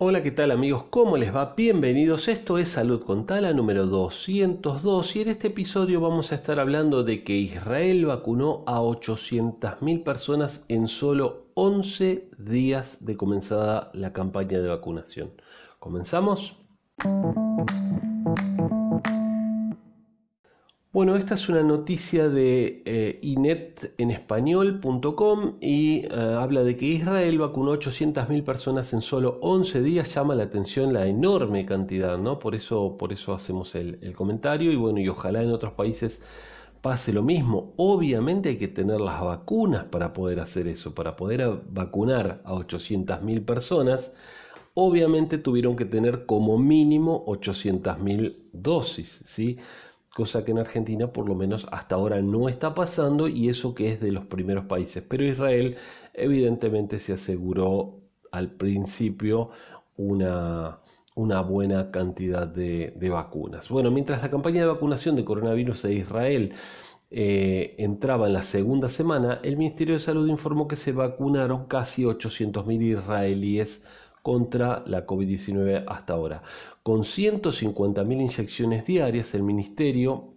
Hola, ¿qué tal amigos? ¿Cómo les va? Bienvenidos. Esto es Salud con Tala número 202 y en este episodio vamos a estar hablando de que Israel vacunó a 800.000 personas en solo 11 días de comenzada la campaña de vacunación. ¿Comenzamos? Bueno, esta es una noticia de eh, inetenespañol.com y eh, habla de que Israel vacunó 800.000 personas en solo 11 días. Llama la atención la enorme cantidad, ¿no? Por eso, por eso hacemos el, el comentario y bueno, y ojalá en otros países pase lo mismo. Obviamente hay que tener las vacunas para poder hacer eso, para poder vacunar a 800.000 personas. Obviamente tuvieron que tener como mínimo 800.000 dosis, ¿sí? Cosa que en Argentina por lo menos hasta ahora no está pasando y eso que es de los primeros países. Pero Israel evidentemente se aseguró al principio una, buena cantidad de, vacunas. Bueno, mientras la campaña de vacunación de coronavirus de Israel eh, entraba en la segunda semana, el Ministerio de Salud informó que se vacunaron casi 800.000 israelíes contra la COVID-19 hasta ahora. Con 150.000 inyecciones diarias, el Ministerio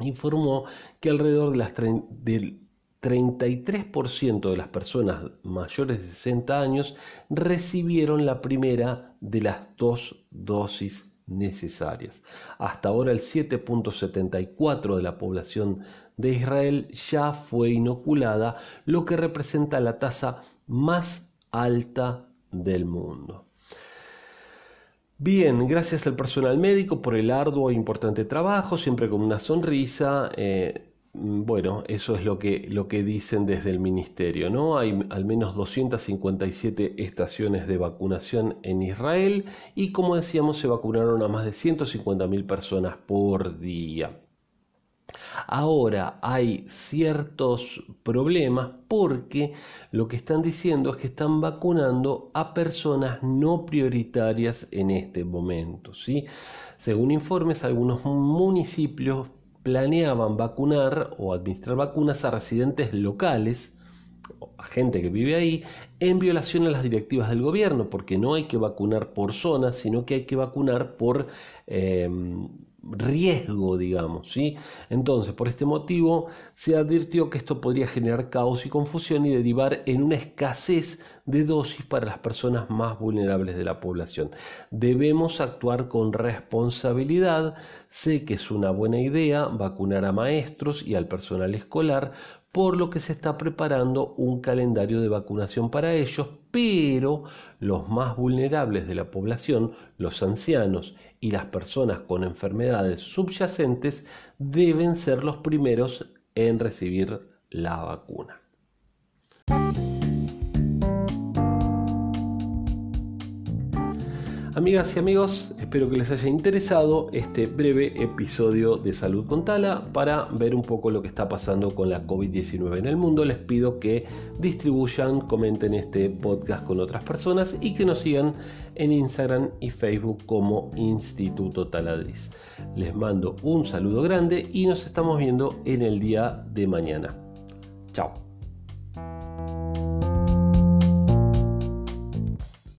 informó que alrededor de las del 33% de las personas mayores de 60 años recibieron la primera de las dos dosis necesarias. Hasta ahora el 7.74 de la población de Israel ya fue inoculada, lo que representa la tasa más alta del mundo. Bien, gracias al personal médico por el arduo e importante trabajo, siempre con una sonrisa. Eh, bueno, eso es lo que, lo que dicen desde el ministerio, ¿no? Hay al menos 257 estaciones de vacunación en Israel y como decíamos se vacunaron a más de 150.000 personas por día. Ahora hay ciertos problemas porque lo que están diciendo es que están vacunando a personas no prioritarias en este momento. ¿sí? Según informes, algunos municipios planeaban vacunar o administrar vacunas a residentes locales a gente que vive ahí en violación a las directivas del gobierno, porque no hay que vacunar por zonas, sino que hay que vacunar por eh, riesgo, digamos, ¿sí? Entonces, por este motivo, se advirtió que esto podría generar caos y confusión y derivar en una escasez de dosis para las personas más vulnerables de la población. Debemos actuar con responsabilidad. Sé que es una buena idea vacunar a maestros y al personal escolar, por lo que se está preparando un calendario de vacunación para ellos, pero los más vulnerables de la población, los ancianos y las personas con enfermedades subyacentes, deben ser los primeros en recibir la vacuna. Amigas y amigos, espero que les haya interesado este breve episodio de Salud con Tala para ver un poco lo que está pasando con la COVID-19 en el mundo. Les pido que distribuyan, comenten este podcast con otras personas y que nos sigan en Instagram y Facebook como Instituto Taladriz. Les mando un saludo grande y nos estamos viendo en el día de mañana. Chao.